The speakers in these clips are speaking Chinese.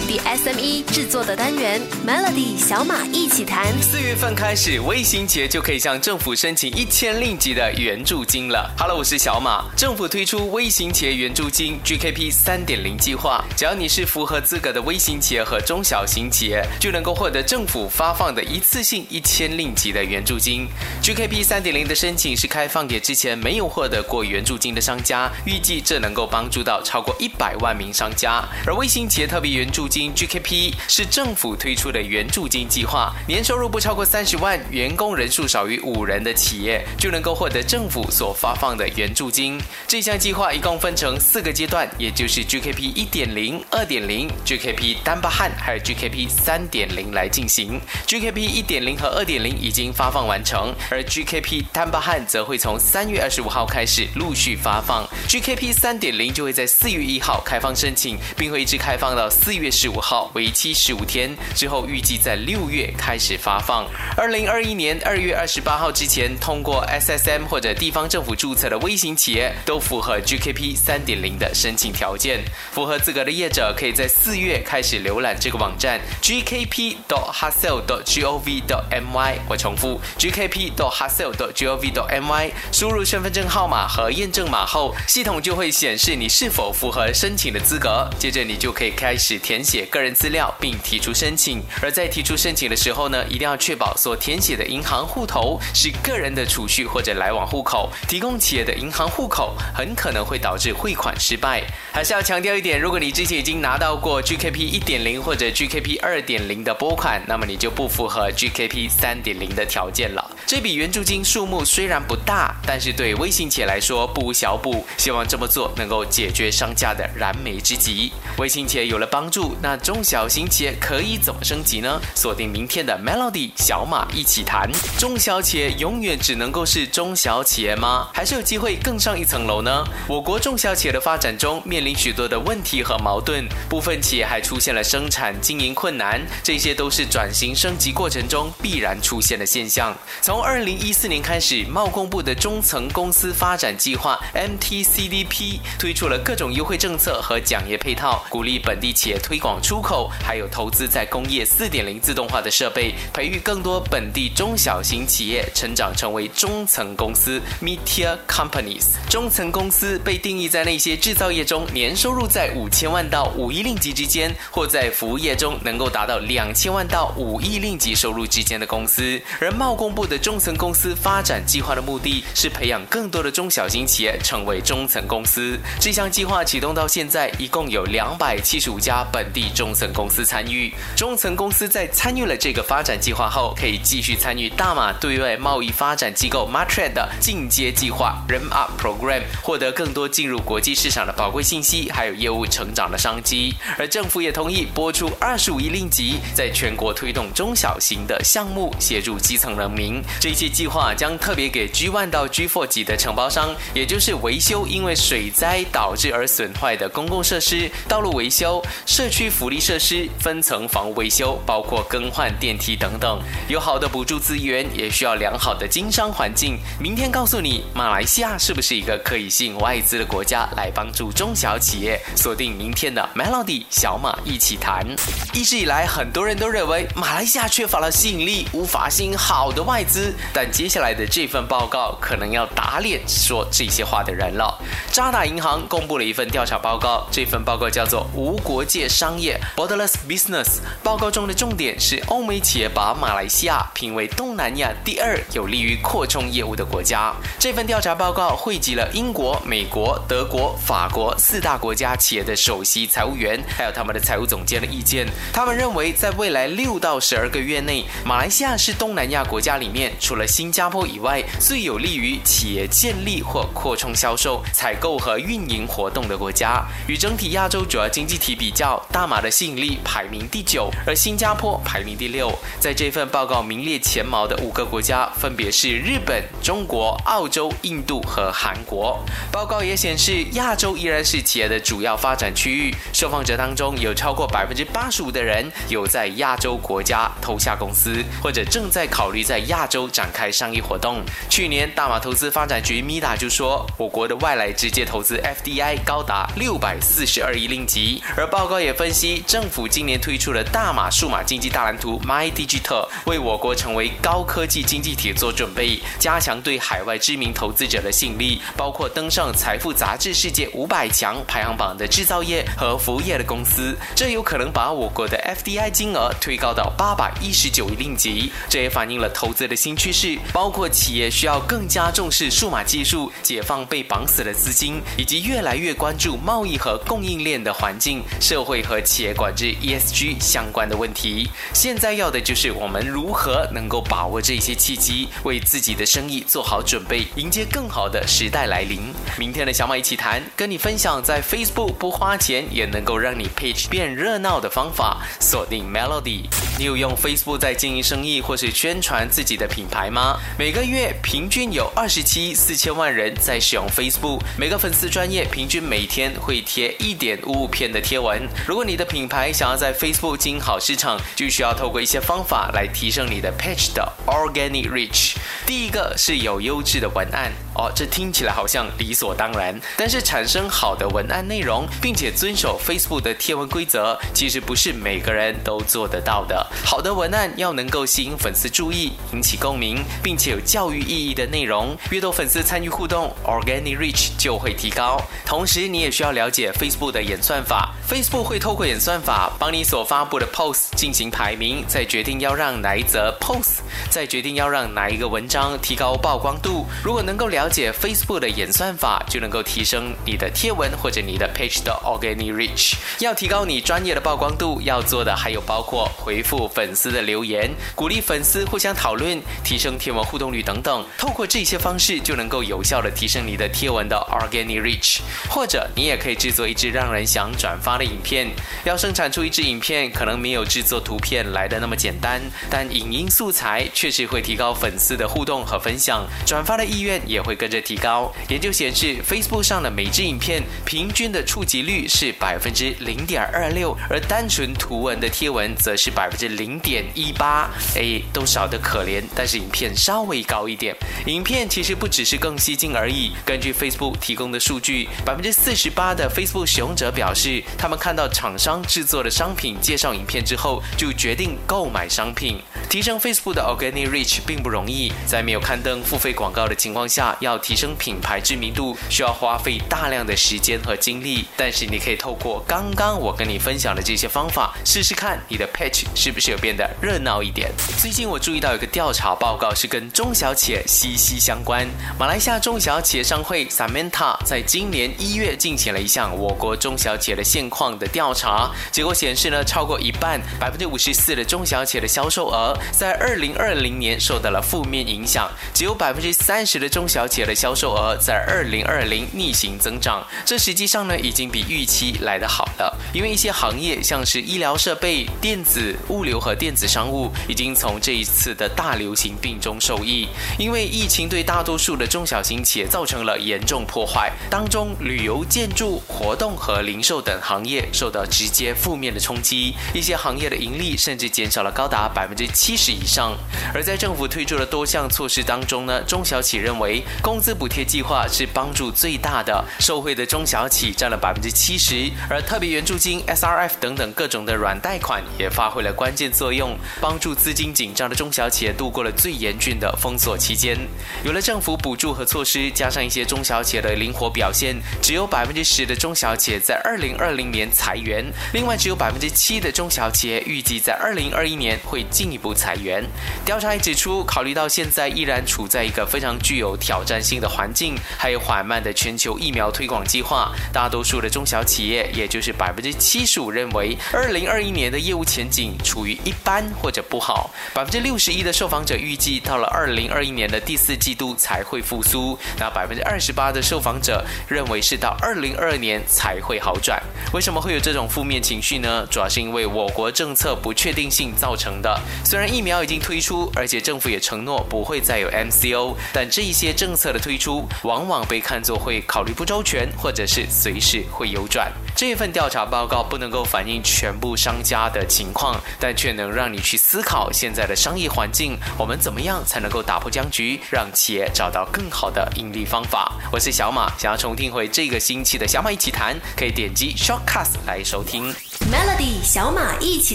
本地 SME 制作的单元 Melody 小马一起谈。四月份开始，微型企业就可以向政府申请一千令吉的援助金了。Hello，我是小马。政府推出微型企业援助金 GKP 三点零计划，只要你是符合资格的微型企业和中小型企业，就能够获得政府发放的一次性一千令吉的援助金。GKP 三点零的申请是开放给之前没有获得过援助金的商家，预计这能够帮助到超过一百万名商家。而微型企业特别援助金 GKP 是政府推出的援助金计划，年收入不超过三十万、员工人数少于五人的企业就能够获得政府所发放的援助金。这项计划一共分成四个阶段，也就是 GKP 一点零、二点零、GKP 丹巴汉还有 GKP 三点零来进行。GKP 一点零和二点零已经发放完成，而 GKP 丹巴汉则会从三月二十五号开始陆续发放。GKP 三点零就会在四月一号开放申请，并会一直开放到四月十五号，为期十五天。之后预计在六月开始发放。二零二一年二月二十八号之前通过 SSM 或者地方政府注册的微型企业，都符合 GKP 三点零的申请条件。符合资格的业者可以在四月开始浏览这个网站 GKP. dot hustle. dot gov. dot my。我重复 GKP. dot hustle. dot gov. dot my。输入身份证号码和验证码后，系统就会显示你是否符合申请的资格。接着你就可以开始填填写个人资料，并提出申请。而在提出申请的时候呢，一定要确保所填写的银行户头是个人的储蓄或者来往户口。提供企业的银行户口很可能会导致汇款失败。还是要强调一点，如果你之前已经拿到过 GKP 一点零或者 GKP 二点零的拨款，那么你就不符合 GKP 三点零的条件了。这笔援助金数目虽然不大，但是对微型企业来说不无小补。希望这么做能够解决商家的燃眉之急。微型企业有了帮助，那中小型企业可以怎么升级呢？锁定明天的 Melody 小马一起谈。中小企业永远只能够是中小企业吗？还是有机会更上一层楼呢？我国中小企业的发展中面临许多的问题和矛盾，部分企业还出现了生产经营困难，这些都是转型升级过程中必然出现的现象。从二零一四年开始，贸工部的中层公司发展计划 MTCDP 推出了各种优惠政策和奖业配套，鼓励本地企业推广出口，还有投资在工业四点零自动化的设备，培育更多本地中小型企业成长成为中层公司 （Mid-tier Companies）。中层公司被定义在那些制造业中年收入在五千万到五亿令吉之间，或在服务业中能够达到两千万到五亿令吉收入之间的公司。而贸工部的中层公司发展计划的目的是培养更多的中小型企业成为中层公司。这项计划启动到现在，一共有两百七十五家本地中层公司参与。中层公司在参与了这个发展计划后，可以继续参与大马对外贸易发展机构 Matrade 的进阶计划 RAM Up Program，获得更多进入国际市场的宝贵信息，还有业务成长的商机。而政府也同意拨出二十五亿令吉，在全国推动中小型的项目，协助基层人民。这些计划将特别给 G1 到 G4 级的承包商，也就是维修因为水灾导致而损坏的公共设施、道路维修、社区福利设施、分层房屋维修，包括更换电梯等等。有好的补助资源，也需要良好的经商环境。明天告诉你，马来西亚是不是一个可以吸引外资的国家来帮助中小企业？锁定明天的 Melody 小马一起谈。一直以来，很多人都认为马来西亚缺乏了吸引力，无法吸引好的外资。但接下来的这份报告，可能要打脸说这些话的人了。渣打银行公布了一份调查报告，这份报告叫做《无国界商商业 （Borderless Business）》。报告中的重点是，欧美企业把马来西亚评为东南亚第二有利于扩充业务的国家。这份调查报告汇集了英国、美国、德国、法国四大国家企业的首席财务员，还有他们的财务总监的意见。他们认为，在未来六到十二个月内，马来西亚是东南亚国家里面除了新加坡以外最有利于企业建立或扩充销售、采购和运营活动的国家。与整体亚洲主要经济体比较，大马的吸引力排名第九，而新加坡排名第六。在这份报告名列前茅的五个国家分别是日本、中国、澳洲、印度和韩国。报告也显示，亚洲依然是企业的主要发展区域。受访者当中有超过百分之八十五的人有在亚洲国家投下公司，或者正在考虑在亚洲展开商业活动。去年，大马投资发展局 mi 就说，我国的外来直接投资 FDI 高达六百四十二亿令吉。而报告也分分析，政府今年推出了大马数码经济大蓝图 My Digital，为我国成为高科技经济体做准备，加强对海外知名投资者的吸引力，包括登上财富杂志世界五百强排行榜的制造业和服务业的公司，这有可能把我国的 FDI 金额推高到八百一十九亿令吉。这也反映了投资的新趋势，包括企业需要更加重视数码技术，解放被绑死的资金，以及越来越关注贸易和供应链的环境、社会和企业管制 ESG 相关的问题。现在要的就是我们如何能够把握这些契机，为自己的生意做好准备，迎接更好的时代来临。明天的小马一起谈，跟你分享在 Facebook 不花钱也能够让你 page 变热闹的方法。锁定 Melody，你有用 Facebook 在经营生意或是宣传自己的品牌吗？每个月平均有二十七四千万人在使用 Facebook，每个粉丝专业平均每天会贴一点五五篇的贴文。如如果你的品牌想要在 Facebook 经营好市场，就需要透过一些方法来提升你的 page 的 organic reach。第一个是有优质的文案哦，这听起来好像理所当然，但是产生好的文案内容，并且遵守 Facebook 的贴文规则，其实不是每个人都做得到的。好的文案要能够吸引粉丝注意，引起共鸣，并且有教育意义的内容，越多粉丝参与互动，organic reach 就会提高。同时，你也需要了解 Facebook 的演算法，Facebook 会透过演算法帮你所发布的 post 进行排名，再决定要让哪一则 post，再决定要让哪一个文章提高曝光度。如果能够了解 Facebook 的演算法，就能够提升你的贴文或者你的 page 的 organic reach。要提高你专业的曝光度，要做的还有包括回复粉丝的留言，鼓励粉丝互相讨论，提升贴文互动率等等。透过这些方式，就能够有效的提升你的贴文的 organic reach。或者你也可以制作一支让人想转发的影片。要生产出一支影片，可能没有制作图片来的那么简单，但影音素材确实会提高粉丝的互动和分享，转发的意愿也会跟着提高。研究显示，Facebook 上的每支影片平均的触及率是百分之零点二六，而单纯图文的贴文则是百分之零点一八。哎，都少得可怜，但是影片稍微高一点。影片其实不只是更吸睛而已。根据 Facebook 提供的数据，百分之四十八的 Facebook 使用者表示，他们看到厂商制作的商品介绍影片之后，就决定购买商品。提升 Facebook 的 Organic Reach 并不容易，在没有刊登付费广告的情况下，要提升品牌知名度，需要花费大量的时间和精力。但是你可以透过刚刚我跟你分享的这些方法，试试看你的 Page 是不是有变得热闹一点。最近我注意到有个调查报告是跟中小企业息息相关。马来西亚中小企业商会 Samanta 在今年一月进行了一项我国中小企业的现况的调查，查结果显示呢，超过一半，百分之五十四的中小企业的销售额在二零二零年受到了负面影响，只有百分之三十的中小企业的销售额在二零二零逆行增长。这实际上呢，已经比预期来得好了，因为一些行业像是医疗设备、电子物流和电子商务，已经从这一次的大流行病中受益。因为疫情对大多数的中小型企业造成了严重破坏，当中旅游、建筑、活动和零售等行业受到直接负面的冲击，一些行业的盈利甚至减少了高达百分之七十以上。而在政府推出的多项措施当中呢，中小企认为工资补贴计划是帮助最大的，受惠的中小企占了百分之七十，而特别援助金 SRF 等等各种的软贷款也发挥了关键作用，帮助资金紧张的中小企业度过了最严峻的封锁期间。有了政府补助和措施，加上一些中小企业的灵活表现，只有百分之十的中小企业在二零二零年裁员，另外只有百分之七的中小企业预计在二零二一年会进一步裁员。调查也指出，考虑到现在依然处在一个非常具有挑战性的环境，还有缓慢的全球疫苗推广计划，大多数的中小企业，也就是百分之七十五认为二零二一年的业务前景处于一般或者不好。百分之六十一的受访者预计到了二零二一年的第四季度才会复苏，那百分之二十八的受访者认为是到二零二二年才会好转。为什么会有这种负面情绪呢？主要是因为我国政策不确定性造成的。虽然疫苗已经推出，而且政府也承诺不会再有 MCO，但这一些政策的推出往往被看作会考虑不周全，或者是随时会有转。这份调查报告不能够反映全部商家的情况，但却能让你去思考现在的商业环境，我们怎么样才能够打破僵局，让企业找到更好的盈利方法。我是小马，想要重听回这个星期的小马一起谈，可以点击 Shortcast 来收听。Melody 小马一起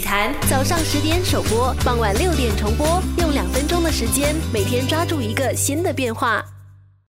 谈，早上十点首播，傍晚六点重播，用两分钟的时间，每天抓住一个新的变化。